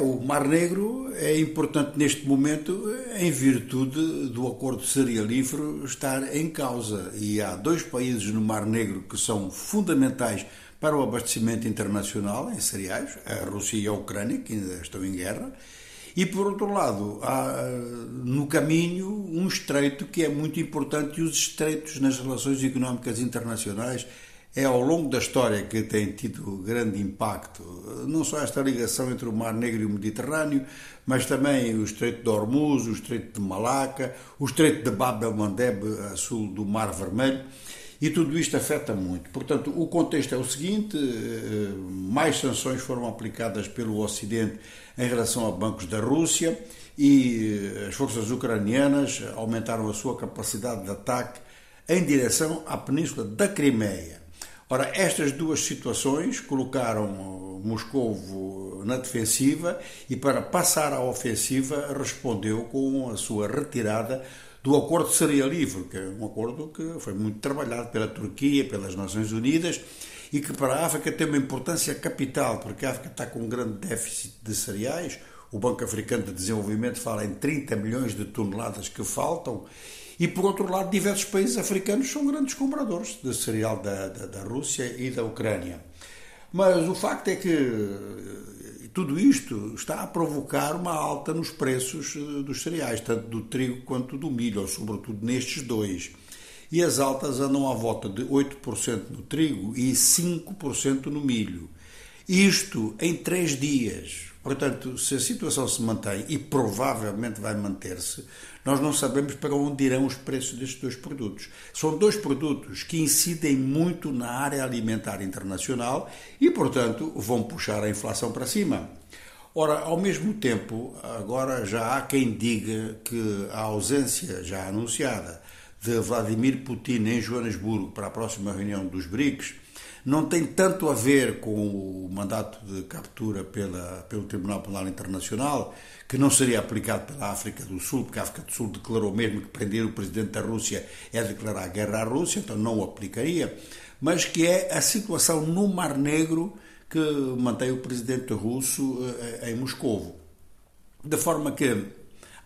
O Mar Negro é importante neste momento em virtude do acordo cerealífero estar em causa. E há dois países no Mar Negro que são fundamentais para o abastecimento internacional em cereais, a Rússia e a Ucrânia, que ainda estão em guerra. E por outro lado, há no caminho um estreito que é muito importante e os estreitos nas relações económicas internacionais é ao longo da história que tem tido grande impacto, não só esta ligação entre o Mar Negro e o Mediterrâneo, mas também o Estreito de Hormuz, o Estreito de Malaca, o Estreito de Bab el-Mandeb, a sul do Mar Vermelho, e tudo isto afeta muito. Portanto, o contexto é o seguinte: eh, mais sanções foram aplicadas pelo Ocidente em relação a bancos da Rússia e eh, as forças ucranianas aumentaram a sua capacidade de ataque em direção à península da Crimeia. Ora, estas duas situações colocaram Moscovo na defensiva e, para passar à ofensiva, respondeu com a sua retirada do Acordo de Cerealífero, que é um acordo que foi muito trabalhado pela Turquia, pelas Nações Unidas e que para a África tem uma importância capital, porque a África está com um grande déficit de cereais. O Banco Africano de Desenvolvimento fala em 30 milhões de toneladas que faltam e, por outro lado, diversos países africanos são grandes compradores de cereal da, da, da Rússia e da Ucrânia. Mas o facto é que eh, tudo isto está a provocar uma alta nos preços eh, dos cereais, tanto do trigo quanto do milho, sobretudo nestes dois. E as altas andam à volta de 8% no trigo e 5% no milho. Isto em três dias. Portanto, se a situação se mantém, e provavelmente vai manter-se, nós não sabemos para onde irão os preços destes dois produtos. São dois produtos que incidem muito na área alimentar internacional e, portanto, vão puxar a inflação para cima. Ora, ao mesmo tempo, agora já há quem diga que a ausência já anunciada de Vladimir Putin em Joanesburgo para a próxima reunião dos BRICS não tem tanto a ver com o mandato de captura pela, pelo Tribunal Penal Internacional, que não seria aplicado pela África do Sul, porque a África do Sul declarou mesmo que prender o presidente da Rússia é declarar guerra à Rússia, então não o aplicaria, mas que é a situação no Mar Negro que mantém o presidente russo eh, em Moscovo. De forma que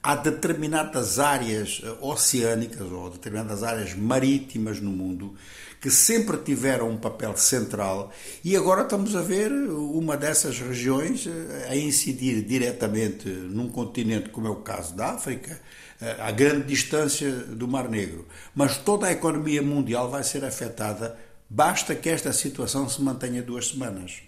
há determinadas áreas eh, oceânicas ou determinadas áreas marítimas no mundo que sempre tiveram um papel central e agora estamos a ver uma dessas regiões eh, a incidir diretamente num continente como é o caso da África, eh, a grande distância do Mar Negro. Mas toda a economia mundial vai ser afetada, basta que esta situação se mantenha duas semanas.